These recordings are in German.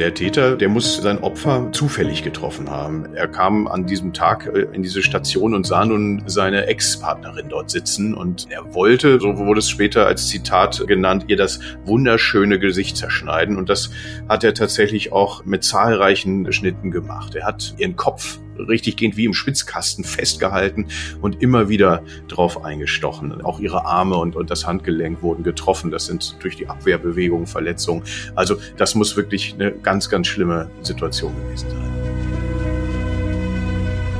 Der Täter, der muss sein Opfer zufällig getroffen haben. Er kam an diesem Tag äh, in diese Station und sah nun seine Ex-Partnerin dort sitzen und er wollte, so wurde es später als Zitat genannt, ihr das wunderschöne Gesicht zerschneiden und das hat er tatsächlich auch mit zahlreichen Schnitten gemacht. Er hat ihren Kopf richtig gehend wie im Schwitzkasten festgehalten und immer wieder drauf eingestochen. Auch ihre Arme und, und das Handgelenk wurden getroffen. Das sind durch die Abwehrbewegung Verletzungen. Also das muss wirklich eine ganz, ganz schlimme Situation gewesen sein.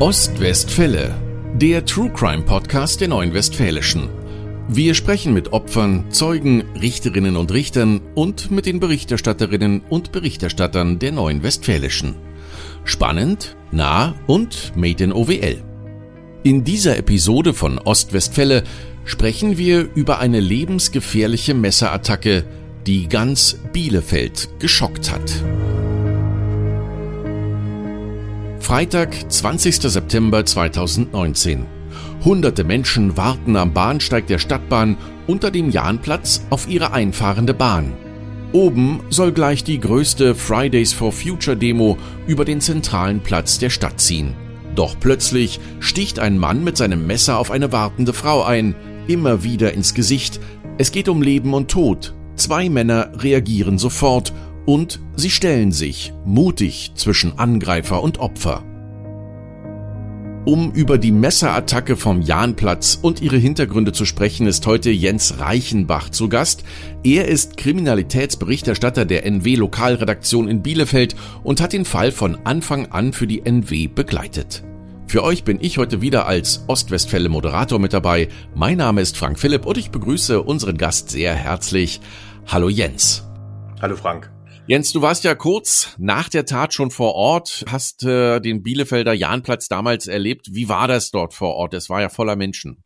Ostwestfälle, der True Crime Podcast der Neuen Westfälischen. Wir sprechen mit Opfern, Zeugen, Richterinnen und Richtern und mit den Berichterstatterinnen und Berichterstattern der Neuen Westfälischen. Spannend, nah und made in OWL. In dieser Episode von Ostwestfälle sprechen wir über eine lebensgefährliche Messerattacke, die ganz Bielefeld geschockt hat. Freitag, 20. September 2019. Hunderte Menschen warten am Bahnsteig der Stadtbahn unter dem Jahnplatz auf ihre einfahrende Bahn. Oben soll gleich die größte Fridays for Future Demo über den zentralen Platz der Stadt ziehen. Doch plötzlich sticht ein Mann mit seinem Messer auf eine wartende Frau ein, immer wieder ins Gesicht. Es geht um Leben und Tod. Zwei Männer reagieren sofort und sie stellen sich mutig zwischen Angreifer und Opfer. Um über die Messerattacke vom Jahnplatz und ihre Hintergründe zu sprechen, ist heute Jens Reichenbach zu Gast. Er ist Kriminalitätsberichterstatter der NW Lokalredaktion in Bielefeld und hat den Fall von Anfang an für die NW begleitet. Für euch bin ich heute wieder als Ostwestfälle Moderator mit dabei. Mein Name ist Frank Philipp und ich begrüße unseren Gast sehr herzlich. Hallo Jens. Hallo Frank. Jens, du warst ja kurz nach der Tat schon vor Ort, hast äh, den Bielefelder Jahnplatz damals erlebt. Wie war das dort vor Ort? Es war ja voller Menschen.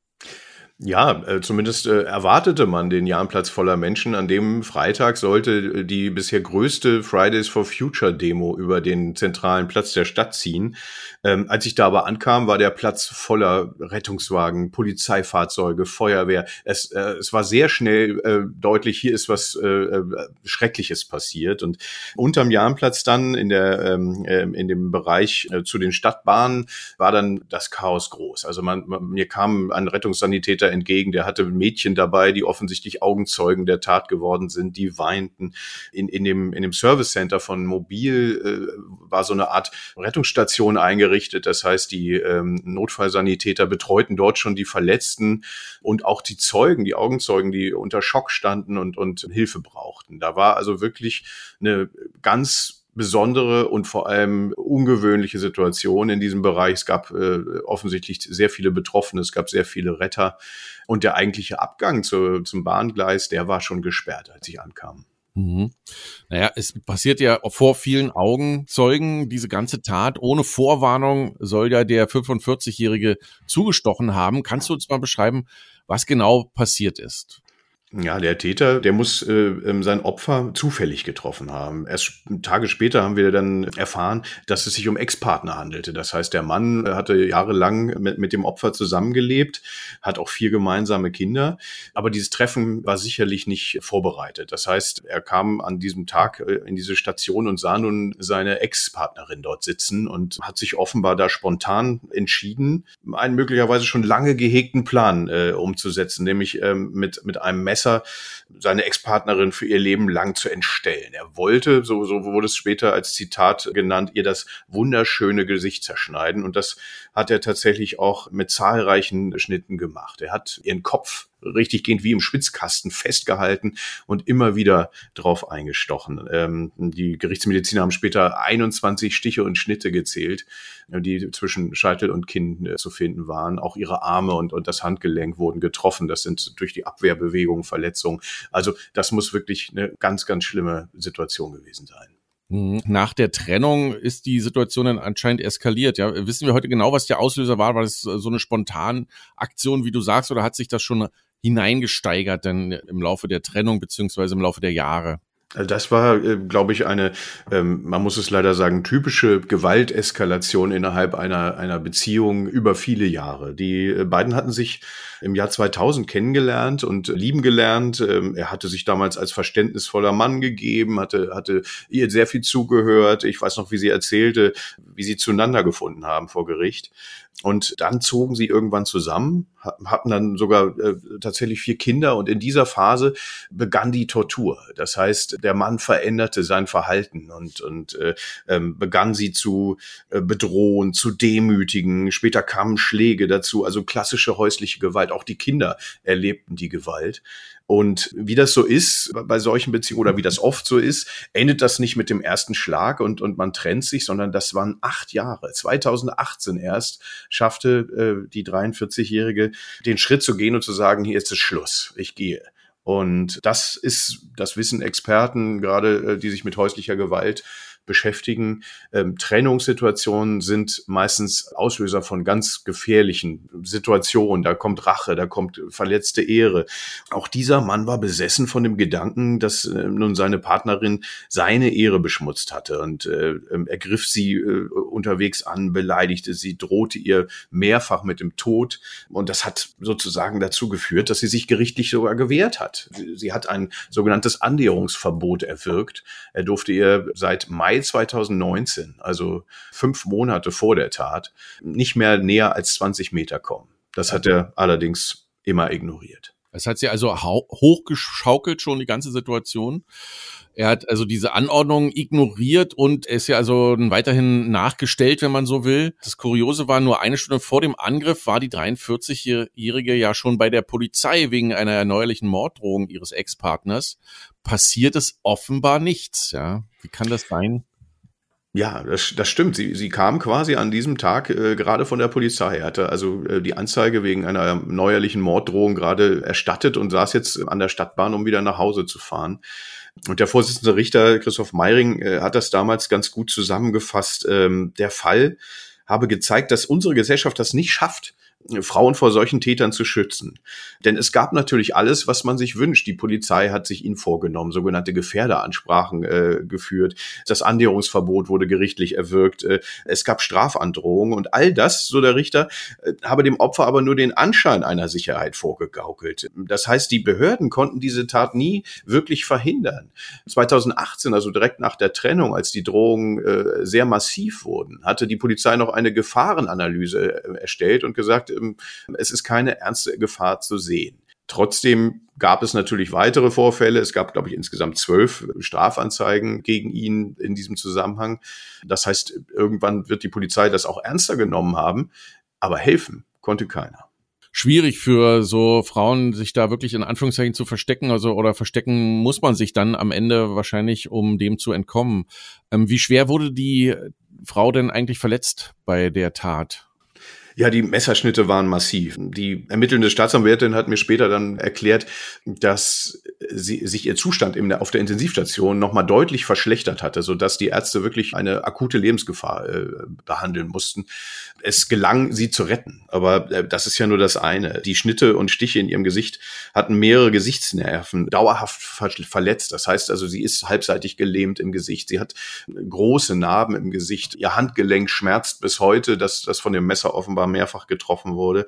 Ja, äh, zumindest äh, erwartete man den Jahnplatz voller Menschen. An dem Freitag sollte äh, die bisher größte Fridays for Future Demo über den zentralen Platz der Stadt ziehen. Ähm, als ich da aber ankam, war der Platz voller Rettungswagen, Polizeifahrzeuge, Feuerwehr. Es, äh, es war sehr schnell äh, deutlich, hier ist was äh, Schreckliches passiert. Und unterm Jahnplatz dann in der ähm, ähm, in dem Bereich zu den Stadtbahnen war dann das Chaos groß. Also man, man mir kam ein Rettungssanitäter Täter entgegen. Der hatte Mädchen dabei, die offensichtlich Augenzeugen der Tat geworden sind, die weinten. In, in, dem, in dem Service Center von Mobil äh, war so eine Art Rettungsstation eingerichtet. Das heißt, die ähm, Notfallsanitäter betreuten dort schon die Verletzten und auch die Zeugen, die Augenzeugen, die unter Schock standen und, und Hilfe brauchten. Da war also wirklich eine ganz besondere und vor allem ungewöhnliche Situation in diesem Bereich. Es gab äh, offensichtlich sehr viele Betroffene, es gab sehr viele Retter und der eigentliche Abgang zu, zum Bahngleis, der war schon gesperrt, als ich ankam. Mhm. Naja, es passiert ja vor vielen Augenzeugen diese ganze Tat. Ohne Vorwarnung soll ja der 45-Jährige zugestochen haben. Kannst du uns mal beschreiben, was genau passiert ist? Ja, der Täter, der muss äh, ähm, sein Opfer zufällig getroffen haben. Erst Tage später haben wir dann erfahren, dass es sich um Ex-Partner handelte. Das heißt, der Mann hatte jahrelang mit, mit dem Opfer zusammengelebt, hat auch vier gemeinsame Kinder. Aber dieses Treffen war sicherlich nicht vorbereitet. Das heißt, er kam an diesem Tag äh, in diese Station und sah nun seine Ex-Partnerin dort sitzen und hat sich offenbar da spontan entschieden, einen möglicherweise schon lange gehegten Plan äh, umzusetzen, nämlich ähm, mit, mit einem Messer Messer seine Ex-Partnerin für ihr Leben lang zu entstellen. Er wollte, so, so wurde es später als Zitat genannt, ihr das wunderschöne Gesicht zerschneiden. Und das hat er tatsächlich auch mit zahlreichen Schnitten gemacht. Er hat ihren Kopf richtig gehend wie im Schwitzkasten festgehalten und immer wieder drauf eingestochen. Ähm, die Gerichtsmediziner haben später 21 Stiche und Schnitte gezählt, die zwischen Scheitel und Kinn äh, zu finden waren. Auch ihre Arme und, und das Handgelenk wurden getroffen. Das sind durch die Abwehrbewegung Verletzungen. Also das muss wirklich eine ganz, ganz schlimme Situation gewesen sein. Mhm. Nach der Trennung ist die Situation dann anscheinend eskaliert. Ja, wissen wir heute genau, was der Auslöser war? War das so eine spontane Aktion, wie du sagst, oder hat sich das schon hineingesteigert denn im Laufe der Trennung beziehungsweise im Laufe der Jahre? Also das war, äh, glaube ich, eine, ähm, man muss es leider sagen, typische Gewalteskalation innerhalb einer, einer Beziehung über viele Jahre. Die beiden hatten sich im Jahr 2000 kennengelernt und lieben gelernt. Ähm, er hatte sich damals als verständnisvoller Mann gegeben, hatte, hatte ihr sehr viel zugehört. Ich weiß noch, wie sie erzählte, wie sie zueinander gefunden haben vor Gericht. Und dann zogen sie irgendwann zusammen, hatten dann sogar äh, tatsächlich vier Kinder und in dieser Phase begann die Tortur. Das heißt, der Mann veränderte sein Verhalten und, und äh, ähm, begann sie zu äh, bedrohen, zu demütigen. Später kamen Schläge dazu, also klassische häusliche Gewalt. Auch die Kinder erlebten die Gewalt. Und wie das so ist bei solchen Beziehungen oder wie das oft so ist, endet das nicht mit dem ersten Schlag und, und man trennt sich, sondern das waren acht Jahre. 2018 erst schaffte äh, die 43-Jährige den Schritt zu gehen und zu sagen, hier ist es Schluss, ich gehe. Und das ist, das wissen Experten, gerade äh, die sich mit häuslicher Gewalt beschäftigen. Ähm, Trennungssituationen sind meistens Auslöser von ganz gefährlichen Situationen. Da kommt Rache, da kommt verletzte Ehre. Auch dieser Mann war besessen von dem Gedanken, dass äh, nun seine Partnerin seine Ehre beschmutzt hatte und äh, ähm, er griff sie äh, unterwegs an, beleidigte sie, drohte ihr mehrfach mit dem Tod. Und das hat sozusagen dazu geführt, dass sie sich gerichtlich sogar gewehrt hat. Sie hat ein sogenanntes Annäherungsverbot erwirkt. Er durfte ihr seit Mai Mai 2019, also fünf Monate vor der Tat, nicht mehr näher als 20 Meter kommen. Das hat er allerdings immer ignoriert. Das hat sie also hochgeschaukelt schon die ganze Situation. Er hat also diese Anordnung ignoriert und ist ja also weiterhin nachgestellt, wenn man so will. Das Kuriose war, nur eine Stunde vor dem Angriff war die 43-Jährige ja schon bei der Polizei wegen einer erneuerlichen Morddrohung ihres Ex-Partners. Passiert es offenbar nichts, ja. Wie kann das sein? Ja, das, das stimmt. Sie, sie kam quasi an diesem Tag äh, gerade von der Polizei. Er hatte also äh, die Anzeige wegen einer neuerlichen Morddrohung gerade erstattet und saß jetzt an der Stadtbahn, um wieder nach Hause zu fahren. Und der Vorsitzende Richter Christoph Meiring äh, hat das damals ganz gut zusammengefasst. Ähm, der Fall habe gezeigt, dass unsere Gesellschaft das nicht schafft, Frauen vor solchen Tätern zu schützen. Denn es gab natürlich alles, was man sich wünscht. Die Polizei hat sich ihnen vorgenommen, sogenannte Gefährderansprachen äh, geführt. Das Annäherungsverbot wurde gerichtlich erwirkt. Äh, es gab Strafandrohungen und all das, so der Richter, äh, habe dem Opfer aber nur den Anschein einer Sicherheit vorgegaukelt. Das heißt, die Behörden konnten diese Tat nie wirklich verhindern. 2018, also direkt nach der Trennung, als die Drohungen äh, sehr massiv wurden, hatte die Polizei noch eine Gefahrenanalyse äh, erstellt und gesagt, es ist keine ernste Gefahr zu sehen. Trotzdem gab es natürlich weitere Vorfälle. Es gab, glaube ich, insgesamt zwölf Strafanzeigen gegen ihn in diesem Zusammenhang. Das heißt, irgendwann wird die Polizei das auch ernster genommen haben, aber helfen konnte keiner schwierig für so Frauen, sich da wirklich in Anführungszeichen zu verstecken. Also oder verstecken muss man sich dann am Ende wahrscheinlich, um dem zu entkommen. Ähm, wie schwer wurde die Frau denn eigentlich verletzt bei der Tat? Ja, die Messerschnitte waren massiv. Die ermittelnde Staatsanwältin hat mir später dann erklärt, dass sie, sich ihr Zustand in auf der Intensivstation nochmal deutlich verschlechtert hatte, sodass die Ärzte wirklich eine akute Lebensgefahr äh, behandeln mussten. Es gelang, sie zu retten. Aber äh, das ist ja nur das eine. Die Schnitte und Stiche in ihrem Gesicht hatten mehrere Gesichtsnerven dauerhaft ver verletzt. Das heißt also, sie ist halbseitig gelähmt im Gesicht. Sie hat große Narben im Gesicht. Ihr Handgelenk schmerzt bis heute, dass das von dem Messer offenbar mehrfach getroffen wurde.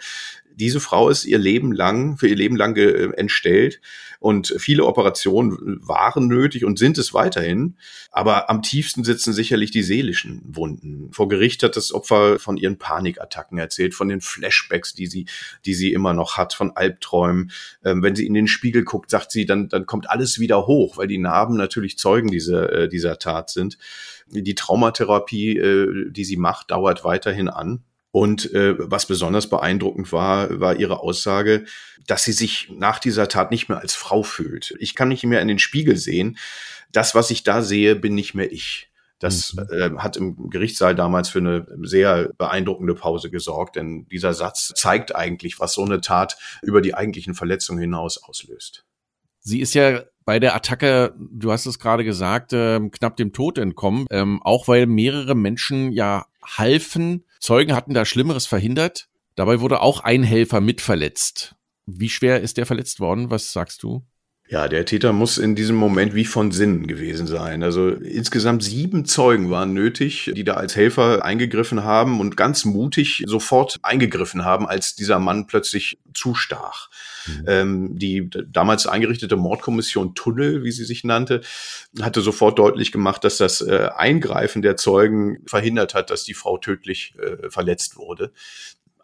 Diese Frau ist ihr Leben lang, für ihr Leben lang entstellt und viele Operationen waren nötig und sind es weiterhin. Aber am tiefsten sitzen sicherlich die seelischen Wunden. Vor Gericht hat das Opfer von ihren Panikattacken erzählt, von den Flashbacks, die sie, die sie immer noch hat, von Albträumen. Ähm, wenn sie in den Spiegel guckt, sagt sie, dann, dann kommt alles wieder hoch, weil die Narben natürlich Zeugen dieser, äh, dieser Tat sind. Die Traumatherapie, äh, die sie macht, dauert weiterhin an. Und äh, was besonders beeindruckend war, war ihre Aussage, dass sie sich nach dieser Tat nicht mehr als Frau fühlt. Ich kann nicht mehr in den Spiegel sehen. Das, was ich da sehe, bin nicht mehr ich. Das mhm. äh, hat im Gerichtssaal damals für eine sehr beeindruckende Pause gesorgt, denn dieser Satz zeigt eigentlich, was so eine Tat über die eigentlichen Verletzungen hinaus auslöst. Sie ist ja bei der Attacke, du hast es gerade gesagt, äh, knapp dem Tod entkommen, ähm, auch weil mehrere Menschen ja halfen, Zeugen hatten da Schlimmeres verhindert. Dabei wurde auch ein Helfer mit verletzt. Wie schwer ist der verletzt worden? Was sagst du? Ja, der Täter muss in diesem Moment wie von Sinnen gewesen sein. Also insgesamt sieben Zeugen waren nötig, die da als Helfer eingegriffen haben und ganz mutig sofort eingegriffen haben, als dieser Mann plötzlich zustach. Mhm. Ähm, die damals eingerichtete Mordkommission Tunnel, wie sie sich nannte, hatte sofort deutlich gemacht, dass das äh, Eingreifen der Zeugen verhindert hat, dass die Frau tödlich äh, verletzt wurde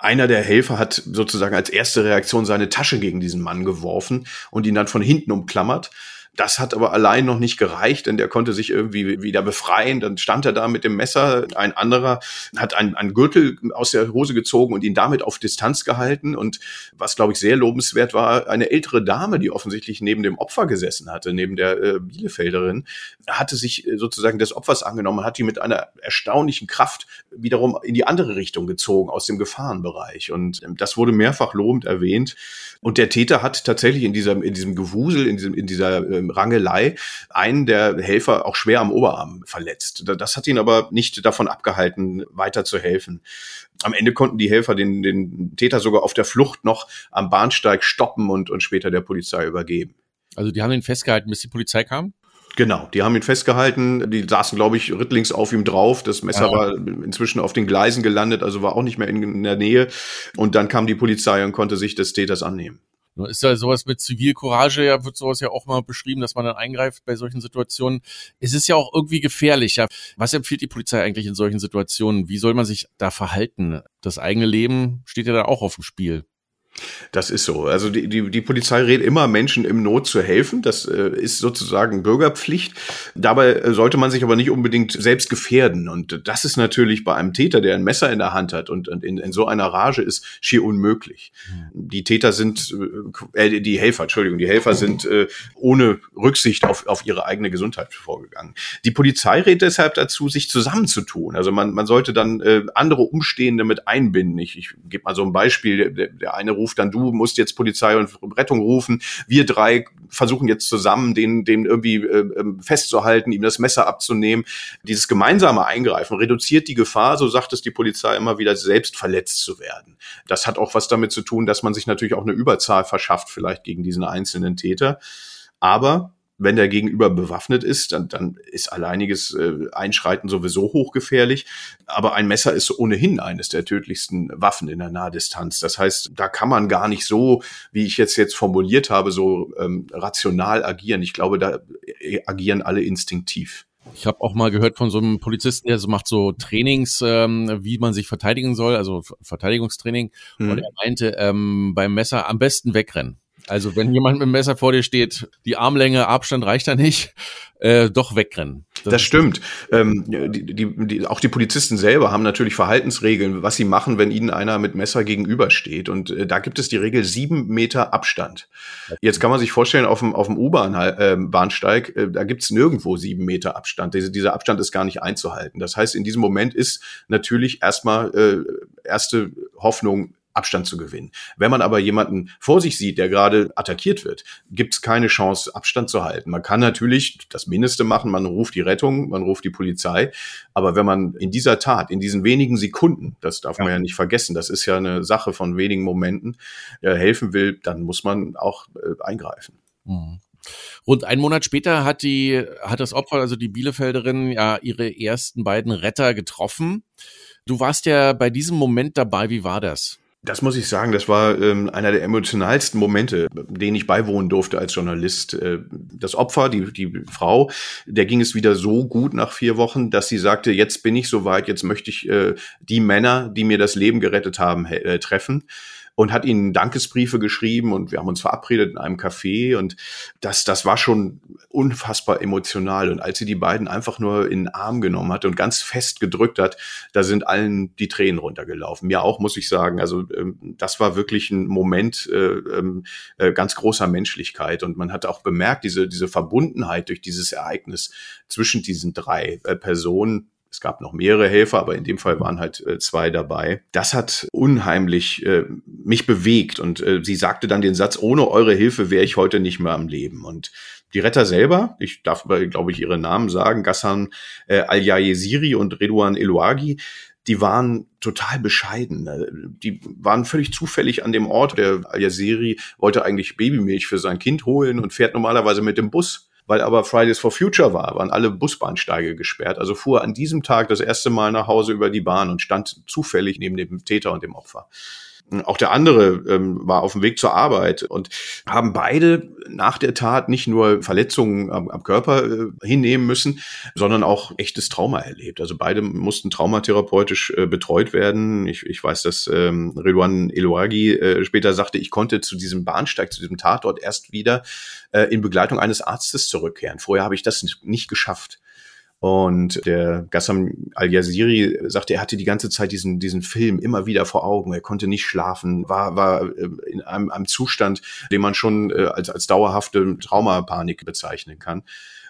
einer der Helfer hat sozusagen als erste Reaktion seine Tasche gegen diesen Mann geworfen und ihn dann von hinten umklammert. Das hat aber allein noch nicht gereicht, denn der konnte sich irgendwie wieder befreien. Dann stand er da mit dem Messer. Ein anderer hat einen, einen Gürtel aus der Hose gezogen und ihn damit auf Distanz gehalten. Und was, glaube ich, sehr lobenswert war, eine ältere Dame, die offensichtlich neben dem Opfer gesessen hatte, neben der äh, Bielefelderin, hatte sich äh, sozusagen des Opfers angenommen, hat die mit einer erstaunlichen Kraft wiederum in die andere Richtung gezogen, aus dem Gefahrenbereich. Und ähm, das wurde mehrfach lobend erwähnt. Und der Täter hat tatsächlich in diesem, in diesem Gewusel, in, diesem, in dieser ähm, Rangelei einen der Helfer auch schwer am Oberarm verletzt. Das hat ihn aber nicht davon abgehalten, weiter zu helfen. Am Ende konnten die Helfer den, den Täter sogar auf der Flucht noch am Bahnsteig stoppen und, und später der Polizei übergeben. Also die haben ihn festgehalten, bis die Polizei kam? Genau, die haben ihn festgehalten, die saßen, glaube ich, rittlings auf ihm drauf. Das Messer ja. war inzwischen auf den Gleisen gelandet, also war auch nicht mehr in, in der Nähe. Und dann kam die Polizei und konnte sich des Täters annehmen. Ist ja sowas mit Zivilcourage, ja, wird sowas ja auch mal beschrieben, dass man dann eingreift bei solchen Situationen. Es ist ja auch irgendwie gefährlich. Ja. Was empfiehlt die Polizei eigentlich in solchen Situationen? Wie soll man sich da verhalten? Das eigene Leben steht ja da auch auf dem Spiel. Das ist so. Also die, die, die Polizei rät immer, Menschen im Not zu helfen. Das äh, ist sozusagen Bürgerpflicht. Dabei äh, sollte man sich aber nicht unbedingt selbst gefährden. Und das ist natürlich bei einem Täter, der ein Messer in der Hand hat und, und in, in so einer Rage ist, schier unmöglich. Mhm. Die Täter sind, äh, äh, die Helfer, Entschuldigung, die Helfer sind äh, ohne Rücksicht auf, auf ihre eigene Gesundheit vorgegangen. Die Polizei rät deshalb dazu, sich zusammenzutun. Also man, man sollte dann äh, andere Umstehende mit einbinden. Ich, ich gebe mal so ein Beispiel. Der, der eine ruft dann, du musst jetzt Polizei und Rettung rufen. Wir drei versuchen jetzt zusammen, den, den irgendwie äh, ähm, festzuhalten, ihm das Messer abzunehmen. Dieses gemeinsame Eingreifen reduziert die Gefahr, so sagt es die Polizei immer wieder, selbst verletzt zu werden. Das hat auch was damit zu tun, dass man sich natürlich auch eine Überzahl verschafft, vielleicht gegen diesen einzelnen Täter. Aber wenn der Gegenüber bewaffnet ist, dann, dann ist alleiniges äh, Einschreiten sowieso hochgefährlich. Aber ein Messer ist ohnehin eines der tödlichsten Waffen in der Nahdistanz. Das heißt, da kann man gar nicht so, wie ich jetzt jetzt formuliert habe, so ähm, rational agieren. Ich glaube, da äh, agieren alle instinktiv. Ich habe auch mal gehört von so einem Polizisten, der so macht so Trainings, ähm, wie man sich verteidigen soll, also Verteidigungstraining. Mhm. Und er meinte, ähm, beim Messer am besten wegrennen. Also wenn jemand mit dem Messer vor dir steht, die Armlänge, Abstand reicht da nicht, äh, doch wegrennen. Das, das stimmt. Ähm, die, die, die, auch die Polizisten selber haben natürlich Verhaltensregeln, was sie machen, wenn ihnen einer mit Messer gegenübersteht. Und äh, da gibt es die Regel sieben Meter Abstand. Jetzt kann man sich vorstellen, auf dem, auf dem U-Bahn-Bahnsteig, äh, da gibt es nirgendwo sieben Meter Abstand. Diese, dieser Abstand ist gar nicht einzuhalten. Das heißt, in diesem Moment ist natürlich erstmal äh, erste Hoffnung, Abstand zu gewinnen. Wenn man aber jemanden vor sich sieht, der gerade attackiert wird, gibt es keine Chance, Abstand zu halten. Man kann natürlich das Mindeste machen, man ruft die Rettung, man ruft die Polizei, aber wenn man in dieser Tat, in diesen wenigen Sekunden, das darf ja. man ja nicht vergessen, das ist ja eine Sache von wenigen Momenten, äh, helfen will, dann muss man auch äh, eingreifen. Mhm. Rund einen Monat später hat die, hat das Opfer, also die Bielefelderin, ja ihre ersten beiden Retter getroffen. Du warst ja bei diesem Moment dabei. Wie war das? Das muss ich sagen, das war ähm, einer der emotionalsten Momente, denen ich beiwohnen durfte als Journalist. Äh, das Opfer, die, die Frau, der ging es wieder so gut nach vier Wochen, dass sie sagte, jetzt bin ich soweit, jetzt möchte ich äh, die Männer, die mir das Leben gerettet haben, äh, treffen und hat ihnen Dankesbriefe geschrieben und wir haben uns verabredet in einem Café und das, das war schon unfassbar emotional. Und als sie die beiden einfach nur in den Arm genommen hat und ganz fest gedrückt hat, da sind allen die Tränen runtergelaufen. Mir auch, muss ich sagen. Also ähm, das war wirklich ein Moment äh, ähm, äh, ganz großer Menschlichkeit und man hat auch bemerkt, diese, diese Verbundenheit durch dieses Ereignis zwischen diesen drei äh, Personen, es gab noch mehrere Helfer, aber in dem Fall waren halt äh, zwei dabei. Das hat unheimlich äh, mich bewegt und äh, sie sagte dann den Satz, ohne eure Hilfe wäre ich heute nicht mehr am Leben. Und die Retter selber, ich darf, glaube ich, ihre Namen sagen, Gassan äh, Al-Yayesiri und Redouan Elouagi, die waren total bescheiden. Die waren völlig zufällig an dem Ort. Der Al-Yaziri wollte eigentlich Babymilch für sein Kind holen und fährt normalerweise mit dem Bus. Weil aber Fridays for Future war, waren alle Busbahnsteige gesperrt. Also fuhr an diesem Tag das erste Mal nach Hause über die Bahn und stand zufällig neben dem Täter und dem Opfer. Auch der andere ähm, war auf dem Weg zur Arbeit und haben beide nach der Tat nicht nur Verletzungen am, am Körper äh, hinnehmen müssen, sondern auch echtes Trauma erlebt. Also beide mussten traumatherapeutisch äh, betreut werden. Ich, ich weiß, dass ähm, Redouan Elouagi äh, später sagte, ich konnte zu diesem Bahnsteig, zu diesem Tatort erst wieder äh, in Begleitung eines Arztes zurückkehren. Vorher habe ich das nicht geschafft. Und der Gassam Al-Yaziri sagte, er hatte die ganze Zeit diesen, diesen Film immer wieder vor Augen. Er konnte nicht schlafen, war, war äh, in einem, einem Zustand, den man schon äh, als, als dauerhafte Traumapanik bezeichnen kann.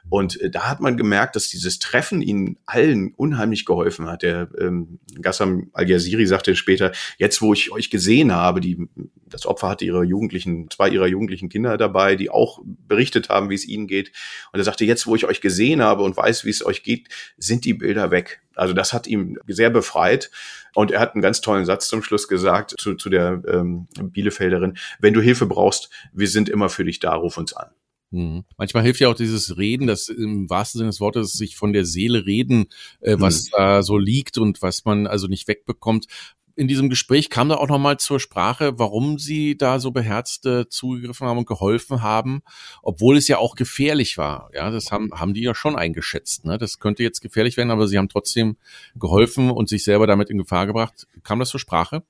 Und äh, da hat man gemerkt, dass dieses Treffen ihnen allen unheimlich geholfen hat. Der ähm, Gassam Al-Yaziri sagte später, jetzt wo ich euch gesehen habe, die, das Opfer hatte ihre Jugendlichen, zwei ihrer jugendlichen Kinder dabei, die auch berichtet haben, wie es ihnen geht. Und er sagte, jetzt wo ich euch gesehen habe und weiß, wie es euch geht, sind die Bilder weg. Also das hat ihm sehr befreit. Und er hat einen ganz tollen Satz zum Schluss gesagt zu, zu der ähm, Bielefelderin, wenn du Hilfe brauchst, wir sind immer für dich da, ruf uns an. Mhm. Manchmal hilft ja auch dieses Reden, das im wahrsten Sinne des Wortes sich von der Seele reden, äh, was mhm. da so liegt und was man also nicht wegbekommt. In diesem Gespräch kam da auch nochmal zur Sprache, warum Sie da so beherzt äh, zugegriffen haben und geholfen haben, obwohl es ja auch gefährlich war. Ja, das haben, haben die ja schon eingeschätzt. Ne? Das könnte jetzt gefährlich werden, aber Sie haben trotzdem geholfen und sich selber damit in Gefahr gebracht. Kam das zur Sprache?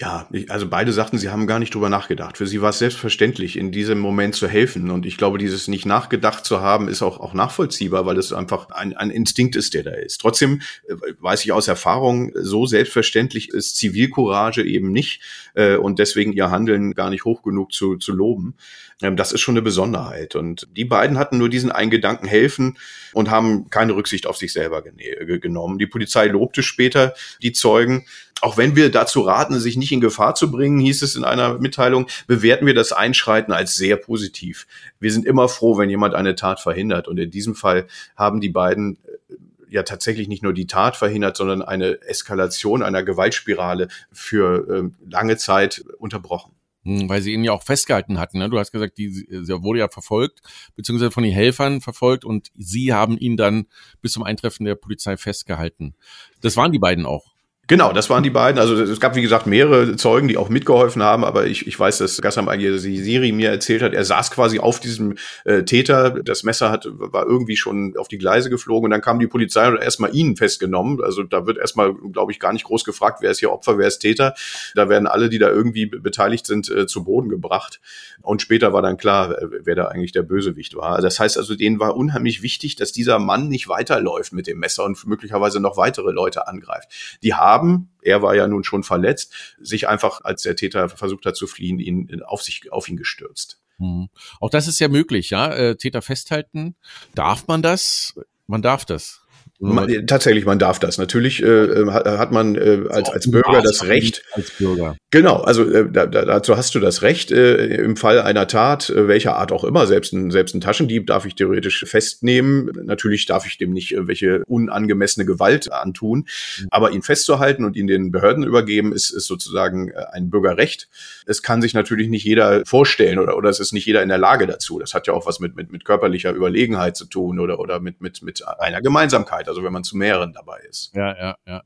Ja, also beide sagten, sie haben gar nicht drüber nachgedacht. Für sie war es selbstverständlich, in diesem Moment zu helfen. Und ich glaube, dieses nicht nachgedacht zu haben, ist auch, auch nachvollziehbar, weil es einfach ein, ein Instinkt ist, der da ist. Trotzdem äh, weiß ich aus Erfahrung, so selbstverständlich ist Zivilcourage eben nicht äh, und deswegen ihr Handeln gar nicht hoch genug zu, zu loben. Ähm, das ist schon eine Besonderheit. Und die beiden hatten nur diesen einen Gedanken helfen und haben keine Rücksicht auf sich selber genommen. Die Polizei lobte später die Zeugen auch wenn wir dazu raten, sich nicht in Gefahr zu bringen, hieß es in einer Mitteilung, bewerten wir das Einschreiten als sehr positiv. Wir sind immer froh, wenn jemand eine Tat verhindert. Und in diesem Fall haben die beiden äh, ja tatsächlich nicht nur die Tat verhindert, sondern eine Eskalation einer Gewaltspirale für äh, lange Zeit unterbrochen. Hm, weil sie ihn ja auch festgehalten hatten. Ne? Du hast gesagt, die, sie wurde ja verfolgt, beziehungsweise von den Helfern verfolgt und sie haben ihn dann bis zum Eintreffen der Polizei festgehalten. Das waren die beiden auch. Genau, das waren die beiden. Also es gab, wie gesagt, mehrere Zeugen, die auch mitgeholfen haben, aber ich, ich weiß, dass Gassam Siri mir erzählt hat, er saß quasi auf diesem äh, Täter, das Messer hat, war irgendwie schon auf die Gleise geflogen und dann kam die Polizei und erstmal ihn festgenommen. Also da wird erstmal, glaube ich, gar nicht groß gefragt, wer ist hier Opfer, wer ist Täter. Da werden alle, die da irgendwie beteiligt sind, äh, zu Boden gebracht. Und später war dann klar, wer da eigentlich der Bösewicht war. Das heißt also, denen war unheimlich wichtig, dass dieser Mann nicht weiterläuft mit dem Messer und möglicherweise noch weitere Leute angreift. Die haben, er war ja nun schon verletzt, sich einfach, als der Täter versucht hat zu fliehen, ihn auf sich, auf ihn gestürzt. Hm. Auch das ist ja möglich, ja. Äh, Täter festhalten. Darf man das? Man darf das. Man, tatsächlich, man darf das. Natürlich äh, äh hat man äh, als, als Bürger das Recht. Als Bürger. Genau, also äh, da, dazu hast du das Recht. Äh, Im Fall einer Tat, äh, welcher Art auch immer, selbst ein, selbst ein Taschendieb darf ich theoretisch festnehmen. Natürlich darf ich dem nicht welche unangemessene Gewalt antun, mhm. aber ihn festzuhalten und ihn den Behörden übergeben, ist, ist sozusagen ein Bürgerrecht. Es kann sich natürlich nicht jeder vorstellen oder, oder es ist nicht jeder in der Lage dazu. Das hat ja auch was mit, mit, mit körperlicher Überlegenheit zu tun oder, oder mit, mit, mit einer Gemeinsamkeit also wenn man zu mehreren dabei ist. Ja, ja, ja.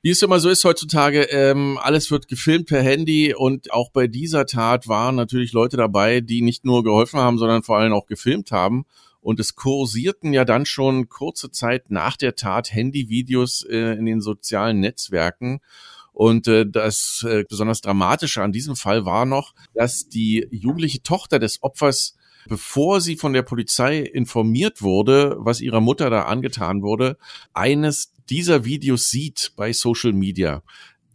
Wie es immer so ist heutzutage, ähm, alles wird gefilmt per Handy und auch bei dieser Tat waren natürlich Leute dabei, die nicht nur geholfen haben, sondern vor allem auch gefilmt haben. Und es kursierten ja dann schon kurze Zeit nach der Tat Handyvideos äh, in den sozialen Netzwerken. Und äh, das äh, besonders Dramatische an diesem Fall war noch, dass die jugendliche Tochter des Opfers bevor sie von der Polizei informiert wurde, was ihrer Mutter da angetan wurde, eines dieser Videos sieht bei Social Media.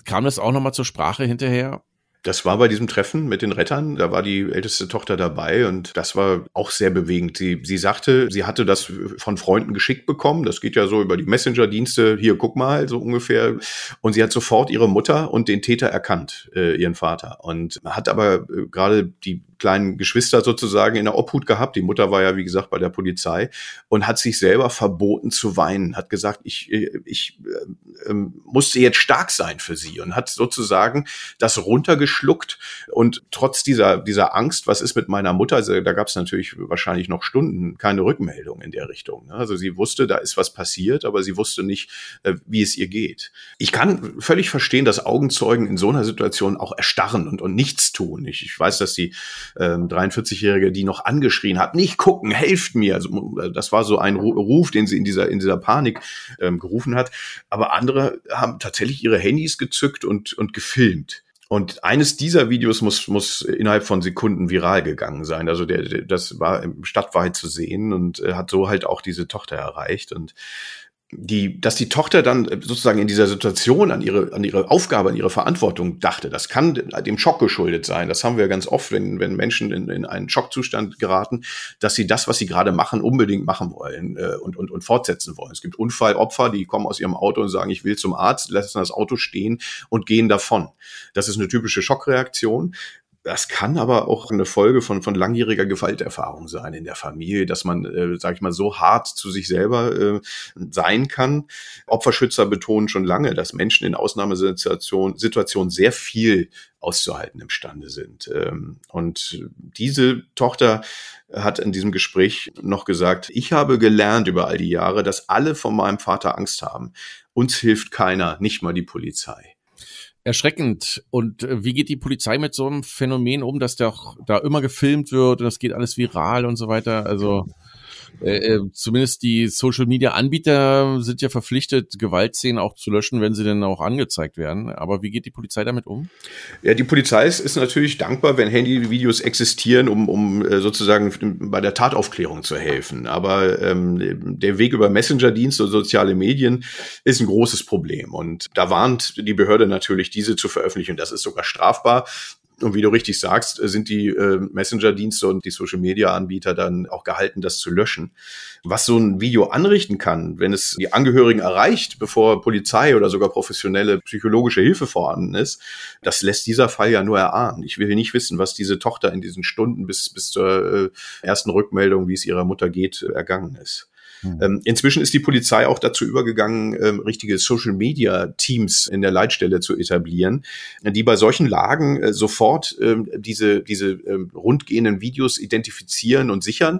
Kam das auch nochmal zur Sprache hinterher? Das war bei diesem Treffen mit den Rettern, da war die älteste Tochter dabei und das war auch sehr bewegend. Sie, sie sagte, sie hatte das von Freunden geschickt bekommen. Das geht ja so über die Messenger-Dienste. Hier, guck mal, so ungefähr. Und sie hat sofort ihre Mutter und den Täter erkannt, äh, ihren Vater. Und hat aber äh, gerade die kleinen Geschwister sozusagen in der Obhut gehabt. Die Mutter war ja, wie gesagt, bei der Polizei und hat sich selber verboten zu weinen, hat gesagt, ich, ich ähm, musste jetzt stark sein für sie und hat sozusagen das runtergeschluckt und trotz dieser, dieser Angst, was ist mit meiner Mutter, also da gab es natürlich wahrscheinlich noch Stunden keine Rückmeldung in der Richtung. Ne? Also sie wusste, da ist was passiert, aber sie wusste nicht, äh, wie es ihr geht. Ich kann völlig verstehen, dass Augenzeugen in so einer Situation auch erstarren und, und nichts tun. Ich, ich weiß, dass die ähm, 43-Jährige, die noch angeschrien hat, nicht gucken, helft mir. Also, äh, das war so ein Ruf, den sie in dieser, in dieser Panik ähm, gerufen hat. Aber andere haben tatsächlich ihre Handys gezückt und, und gefilmt. Und eines dieser Videos muss, muss innerhalb von Sekunden viral gegangen sein. Also der, der das war stadtweit zu sehen und äh, hat so halt auch diese Tochter erreicht. Und die, dass die Tochter dann sozusagen in dieser Situation an ihre, an ihre Aufgabe, an ihre Verantwortung dachte, das kann dem Schock geschuldet sein. Das haben wir ganz oft, wenn, wenn Menschen in, in einen Schockzustand geraten, dass sie das, was sie gerade machen, unbedingt machen wollen äh, und, und, und fortsetzen wollen. Es gibt Unfallopfer, die kommen aus ihrem Auto und sagen, ich will zum Arzt, lassen das Auto stehen und gehen davon. Das ist eine typische Schockreaktion. Das kann aber auch eine Folge von, von langjähriger Gewalterfahrung sein in der Familie, dass man, äh, sage ich mal, so hart zu sich selber äh, sein kann. Opferschützer betonen schon lange, dass Menschen in Ausnahmesituationen Situationen sehr viel auszuhalten imstande sind. Ähm, und diese Tochter hat in diesem Gespräch noch gesagt, ich habe gelernt über all die Jahre, dass alle von meinem Vater Angst haben. Uns hilft keiner, nicht mal die Polizei erschreckend. Und äh, wie geht die Polizei mit so einem Phänomen um, dass da, da immer gefilmt wird und das geht alles viral und so weiter? Also äh, äh, zumindest die Social Media Anbieter sind ja verpflichtet, Gewaltszenen auch zu löschen, wenn sie denn auch angezeigt werden. Aber wie geht die Polizei damit um? Ja, die Polizei ist, ist natürlich dankbar, wenn Handyvideos existieren, um, um äh, sozusagen bei der Tataufklärung zu helfen. Aber ähm, der Weg über Messenger-Dienste und soziale Medien ist ein großes Problem. Und da warnt die Behörde natürlich, diese zu veröffentlichen. Das ist sogar strafbar. Und wie du richtig sagst, sind die äh, Messenger-Dienste und die Social-Media-Anbieter dann auch gehalten, das zu löschen. Was so ein Video anrichten kann, wenn es die Angehörigen erreicht, bevor Polizei oder sogar professionelle psychologische Hilfe vorhanden ist, das lässt dieser Fall ja nur erahnen. Ich will nicht wissen, was diese Tochter in diesen Stunden bis, bis zur äh, ersten Rückmeldung, wie es ihrer Mutter geht, ergangen ist. Hm. Ähm, inzwischen ist die Polizei auch dazu übergegangen, ähm, richtige Social Media Teams in der Leitstelle zu etablieren, die bei solchen Lagen äh, sofort ähm, diese, diese ähm, rundgehenden Videos identifizieren und sichern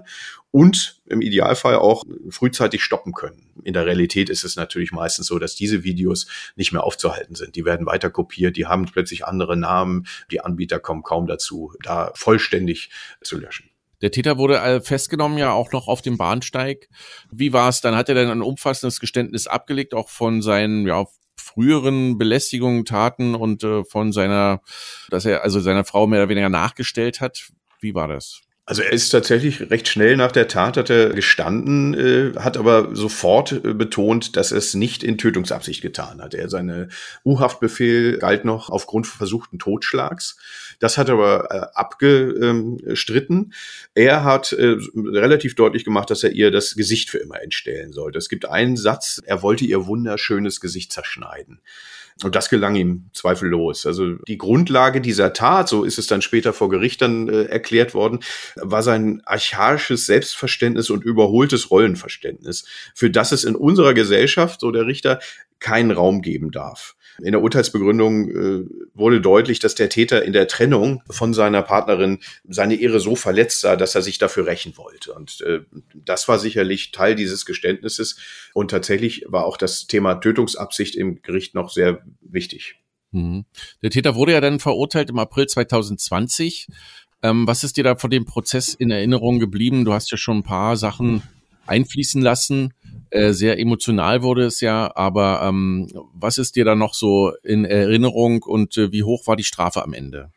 und im Idealfall auch frühzeitig stoppen können. In der Realität ist es natürlich meistens so, dass diese Videos nicht mehr aufzuhalten sind. Die werden weiter kopiert, die haben plötzlich andere Namen, die Anbieter kommen kaum dazu, da vollständig zu löschen. Der Täter wurde äh, festgenommen ja auch noch auf dem Bahnsteig. Wie war es? Dann hat er dann ein umfassendes Geständnis abgelegt, auch von seinen ja, früheren Belästigungen, Taten und äh, von seiner, dass er also seiner Frau mehr oder weniger nachgestellt hat. Wie war das? Also er ist tatsächlich recht schnell nach der Tat hat er gestanden, äh, hat aber sofort äh, betont, dass er es nicht in Tötungsabsicht getan hat. Er seine U-Haftbefehl galt noch aufgrund versuchten Totschlags. Das hat er aber äh, abgestritten. Er hat äh, relativ deutlich gemacht, dass er ihr das Gesicht für immer entstellen sollte. Es gibt einen Satz, er wollte ihr wunderschönes Gesicht zerschneiden. Und das gelang ihm zweifellos. Also die Grundlage dieser Tat, so ist es dann später vor Gericht dann äh, erklärt worden, war sein archaisches Selbstverständnis und überholtes Rollenverständnis, für das es in unserer Gesellschaft, so der Richter, keinen Raum geben darf. In der Urteilsbegründung äh, wurde deutlich, dass der Täter in der Trennung von seiner Partnerin seine Ehre so verletzt sah, dass er sich dafür rächen wollte. Und äh, das war sicherlich Teil dieses Geständnisses. Und tatsächlich war auch das Thema Tötungsabsicht im Gericht noch sehr wichtig. Mhm. Der Täter wurde ja dann verurteilt im April 2020. Ähm, was ist dir da von dem Prozess in Erinnerung geblieben? Du hast ja schon ein paar Sachen einfließen lassen. Äh, sehr emotional wurde es ja, aber ähm, was ist dir da noch so in Erinnerung und äh, wie hoch war die Strafe am Ende?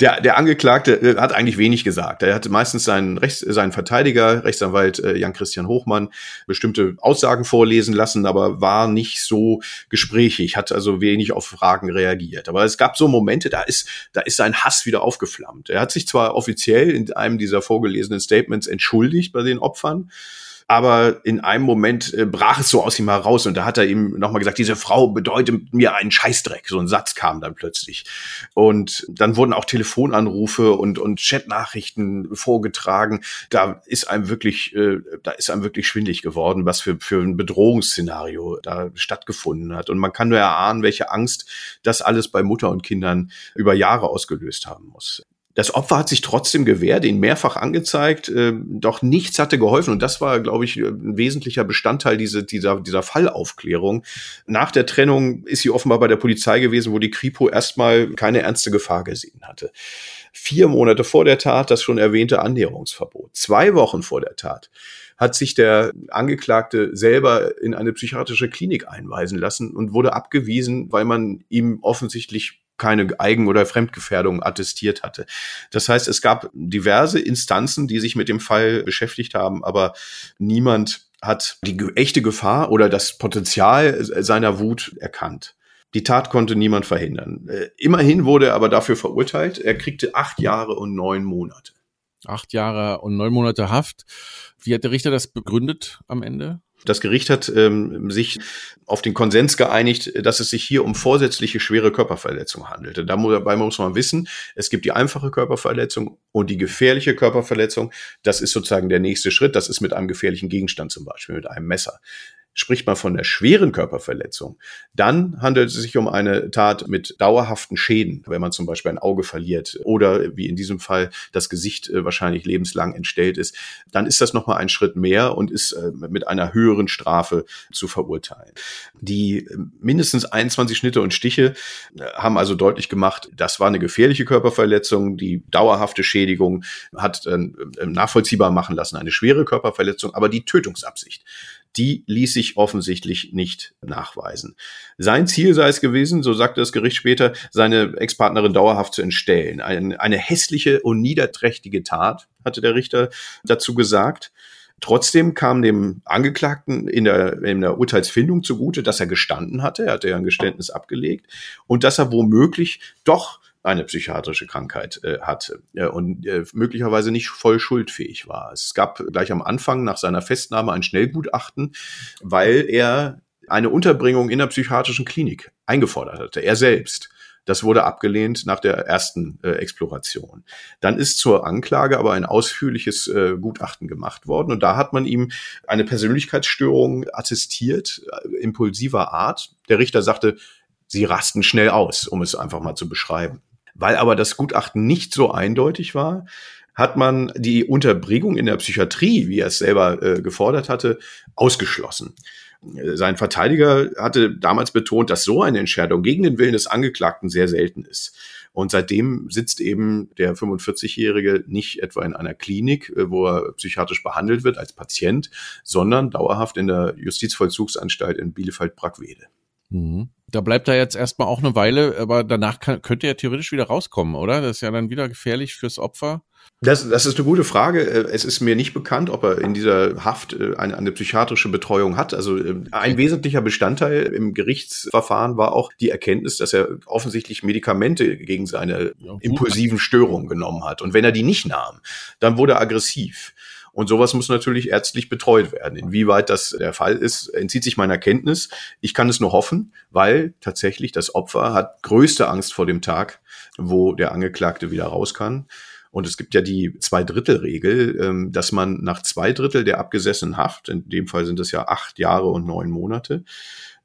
Der, der Angeklagte äh, hat eigentlich wenig gesagt. Er hatte meistens seinen, Rechts, seinen Verteidiger, Rechtsanwalt äh, Jan-Christian Hochmann, bestimmte Aussagen vorlesen lassen, aber war nicht so gesprächig, hat also wenig auf Fragen reagiert. Aber es gab so Momente, da ist, da ist sein Hass wieder aufgeflammt. Er hat sich zwar offiziell in einem dieser vorgelesenen Statements entschuldigt bei den Opfern, aber in einem Moment äh, brach es so aus ihm heraus und da hat er ihm nochmal gesagt, diese Frau bedeutet mir einen Scheißdreck. So ein Satz kam dann plötzlich. Und dann wurden auch Telefonanrufe und, und Chatnachrichten vorgetragen. Da ist einem wirklich, äh, da ist einem wirklich schwindig geworden, was für, für ein Bedrohungsszenario da stattgefunden hat. Und man kann nur erahnen, welche Angst das alles bei Mutter und Kindern über Jahre ausgelöst haben muss. Das Opfer hat sich trotzdem gewehrt, ihn mehrfach angezeigt, äh, doch nichts hatte geholfen. Und das war, glaube ich, ein wesentlicher Bestandteil diese, dieser, dieser Fallaufklärung. Nach der Trennung ist sie offenbar bei der Polizei gewesen, wo die Kripo erstmal keine ernste Gefahr gesehen hatte. Vier Monate vor der Tat das schon erwähnte Annäherungsverbot. Zwei Wochen vor der Tat hat sich der Angeklagte selber in eine psychiatrische Klinik einweisen lassen und wurde abgewiesen, weil man ihm offensichtlich keine Eigen- oder Fremdgefährdung attestiert hatte. Das heißt, es gab diverse Instanzen, die sich mit dem Fall beschäftigt haben, aber niemand hat die echte Gefahr oder das Potenzial seiner Wut erkannt. Die Tat konnte niemand verhindern. Äh, immerhin wurde er aber dafür verurteilt. Er kriegte acht Jahre und neun Monate. Acht Jahre und neun Monate Haft. Wie hat der Richter das begründet am Ende? Das Gericht hat ähm, sich auf den Konsens geeinigt, dass es sich hier um vorsätzliche schwere Körperverletzung handelte. Dabei muss man wissen, es gibt die einfache Körperverletzung und die gefährliche Körperverletzung. Das ist sozusagen der nächste Schritt. Das ist mit einem gefährlichen Gegenstand zum Beispiel, mit einem Messer spricht man von der schweren Körperverletzung, dann handelt es sich um eine Tat mit dauerhaften Schäden, wenn man zum Beispiel ein Auge verliert oder wie in diesem Fall das Gesicht äh, wahrscheinlich lebenslang entstellt ist, dann ist das nochmal ein Schritt mehr und ist äh, mit einer höheren Strafe zu verurteilen. Die äh, mindestens 21 Schnitte und Stiche haben also deutlich gemacht, das war eine gefährliche Körperverletzung, die dauerhafte Schädigung hat nachvollziehbar machen lassen, eine schwere Körperverletzung, aber die Tötungsabsicht die ließ sich offensichtlich nicht nachweisen. Sein Ziel sei es gewesen, so sagte das Gericht später, seine Ex-Partnerin dauerhaft zu entstellen. Eine, eine hässliche und niederträchtige Tat, hatte der Richter dazu gesagt. Trotzdem kam dem Angeklagten in der, in der Urteilsfindung zugute, dass er gestanden hatte, er hatte ja ein Geständnis abgelegt und dass er womöglich doch eine psychiatrische Krankheit äh, hatte äh, und äh, möglicherweise nicht voll schuldfähig war. Es gab gleich am Anfang nach seiner Festnahme ein Schnellgutachten, weil er eine Unterbringung in der psychiatrischen Klinik eingefordert hatte, er selbst. Das wurde abgelehnt nach der ersten äh, Exploration. Dann ist zur Anklage aber ein ausführliches äh, Gutachten gemacht worden und da hat man ihm eine Persönlichkeitsstörung attestiert, äh, impulsiver Art. Der Richter sagte, sie rasten schnell aus, um es einfach mal zu beschreiben. Weil aber das Gutachten nicht so eindeutig war, hat man die Unterbringung in der Psychiatrie, wie er es selber äh, gefordert hatte, ausgeschlossen. Sein Verteidiger hatte damals betont, dass so eine Entscheidung gegen den Willen des Angeklagten sehr selten ist. Und seitdem sitzt eben der 45-Jährige nicht etwa in einer Klinik, äh, wo er psychiatrisch behandelt wird als Patient, sondern dauerhaft in der Justizvollzugsanstalt in Bielefeld-Brackwede. Mhm. Da bleibt er jetzt erstmal auch eine Weile, aber danach kann, könnte er theoretisch wieder rauskommen, oder? Das ist ja dann wieder gefährlich fürs Opfer. Das, das ist eine gute Frage. Äh, es ist mir nicht bekannt, ob er in dieser Haft äh, eine, eine psychiatrische Betreuung hat. Also äh, ein wesentlicher Bestandteil im Gerichtsverfahren war auch die Erkenntnis, dass er offensichtlich Medikamente gegen seine impulsiven Störungen genommen hat. Und wenn er die nicht nahm, dann wurde er aggressiv. Und sowas muss natürlich ärztlich betreut werden. Inwieweit das der Fall ist, entzieht sich meiner Kenntnis. Ich kann es nur hoffen, weil tatsächlich das Opfer hat größte Angst vor dem Tag, wo der Angeklagte wieder raus kann. Und es gibt ja die Zwei-Drittel-Regel, ähm, dass man nach zwei Drittel der abgesessenen Haft, in dem Fall sind es ja acht Jahre und neun Monate,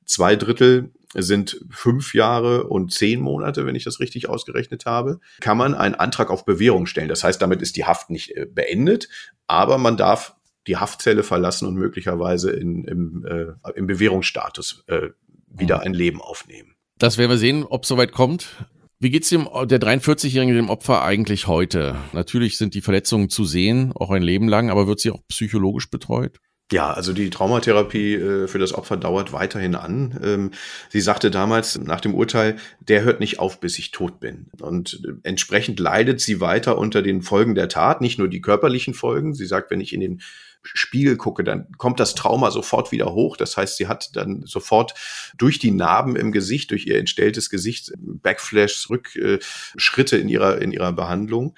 zwei Drittel sind fünf Jahre und zehn Monate, wenn ich das richtig ausgerechnet habe, kann man einen Antrag auf Bewährung stellen. Das heißt, damit ist die Haft nicht äh, beendet, aber man darf die Haftzelle verlassen und möglicherweise in, im, äh, im Bewährungsstatus äh, wieder ein Leben aufnehmen. Das werden wir sehen, ob es soweit kommt. Wie geht's dem der 43-Jährigen dem Opfer eigentlich heute? Natürlich sind die Verletzungen zu sehen, auch ein Leben lang, aber wird sie auch psychologisch betreut? Ja, also die Traumatherapie äh, für das Opfer dauert weiterhin an. Ähm, sie sagte damals nach dem Urteil, der hört nicht auf, bis ich tot bin. Und äh, entsprechend leidet sie weiter unter den Folgen der Tat, nicht nur die körperlichen Folgen. Sie sagt, wenn ich in den Spiegel gucke, dann kommt das Trauma sofort wieder hoch. Das heißt, sie hat dann sofort durch die Narben im Gesicht, durch ihr entstelltes Gesicht, Backflash, Rückschritte in ihrer, in ihrer Behandlung.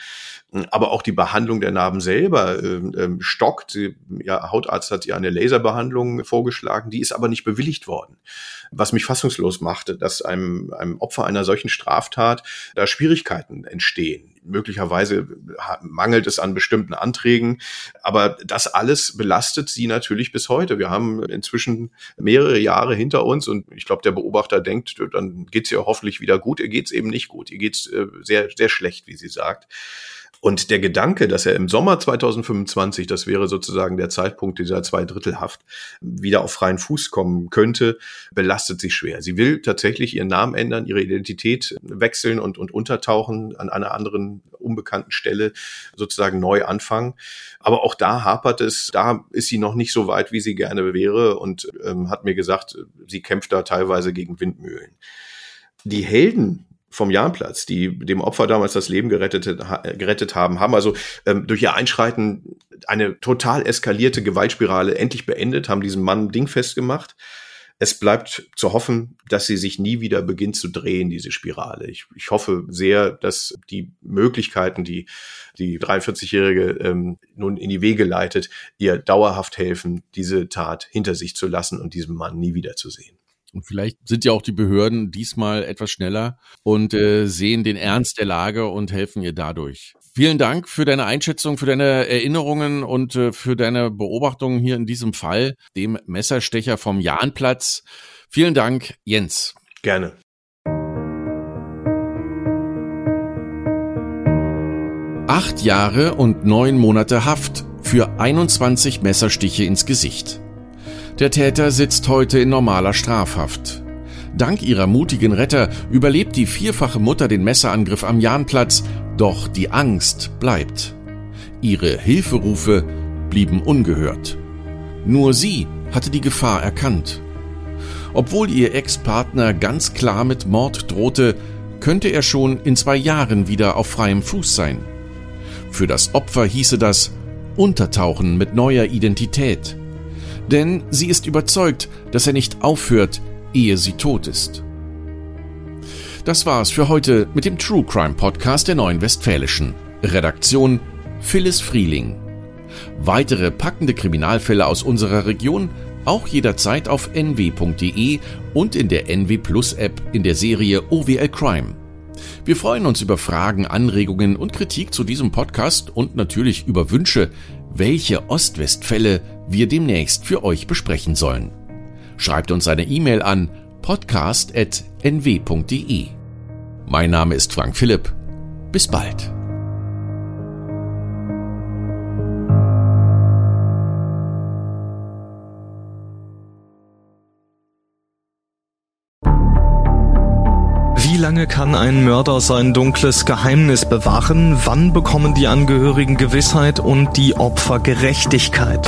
Aber auch die Behandlung der Narben selber ähm, ähm, stockt. Ja, Hautarzt hat ihr eine Laserbehandlung vorgeschlagen, die ist aber nicht bewilligt worden. Was mich fassungslos machte, dass einem, einem Opfer einer solchen Straftat da Schwierigkeiten entstehen möglicherweise mangelt es an bestimmten Anträgen, aber das alles belastet sie natürlich bis heute. Wir haben inzwischen mehrere Jahre hinter uns und ich glaube, der Beobachter denkt, dann geht es ihr hoffentlich wieder gut. Ihr geht es eben nicht gut. Ihr geht es äh, sehr, sehr schlecht, wie sie sagt. Und der Gedanke, dass er im Sommer 2025, das wäre sozusagen der Zeitpunkt dieser Zweidrittelhaft, wieder auf freien Fuß kommen könnte, belastet sich schwer. Sie will tatsächlich ihren Namen ändern, ihre Identität wechseln und, und untertauchen an einer anderen unbekannten Stelle sozusagen neu anfangen. Aber auch da hapert es, da ist sie noch nicht so weit, wie sie gerne wäre und ähm, hat mir gesagt, sie kämpft da teilweise gegen Windmühlen. Die Helden vom Jahnplatz, die dem Opfer damals das Leben gerettet, gerettet haben, haben also ähm, durch ihr Einschreiten eine total eskalierte Gewaltspirale endlich beendet, haben diesen Mann dingfest gemacht. Es bleibt zu hoffen, dass sie sich nie wieder beginnt zu drehen, diese Spirale. Ich, ich hoffe sehr, dass die Möglichkeiten, die die 43-Jährige ähm, nun in die Wege leitet, ihr dauerhaft helfen, diese Tat hinter sich zu lassen und diesen Mann nie wieder zu sehen. Und vielleicht sind ja auch die Behörden diesmal etwas schneller und äh, sehen den Ernst der Lage und helfen ihr dadurch. Vielen Dank für deine Einschätzung, für deine Erinnerungen und äh, für deine Beobachtungen hier in diesem Fall, dem Messerstecher vom Jahnplatz. Vielen Dank, Jens. Gerne. Acht Jahre und neun Monate Haft für 21 Messerstiche ins Gesicht. Der Täter sitzt heute in normaler Strafhaft. Dank ihrer mutigen Retter überlebt die vierfache Mutter den Messerangriff am Jahnplatz, doch die Angst bleibt. Ihre Hilferufe blieben ungehört. Nur sie hatte die Gefahr erkannt. Obwohl ihr Ex-Partner ganz klar mit Mord drohte, könnte er schon in zwei Jahren wieder auf freiem Fuß sein. Für das Opfer hieße das Untertauchen mit neuer Identität denn sie ist überzeugt, dass er nicht aufhört, ehe sie tot ist. Das war's für heute mit dem True Crime Podcast der Neuen Westfälischen. Redaktion Phyllis Frieling. Weitere packende Kriminalfälle aus unserer Region auch jederzeit auf nw.de und in der NW Plus App in der Serie OWL Crime. Wir freuen uns über Fragen, Anregungen und Kritik zu diesem Podcast und natürlich über Wünsche, welche Ostwestfälle wir demnächst für euch besprechen sollen. Schreibt uns eine E-Mail an podcast.nw.de. Mein Name ist Frank Philipp. Bis bald. Wie lange kann ein Mörder sein dunkles Geheimnis bewahren? Wann bekommen die Angehörigen Gewissheit und die Opfer Gerechtigkeit?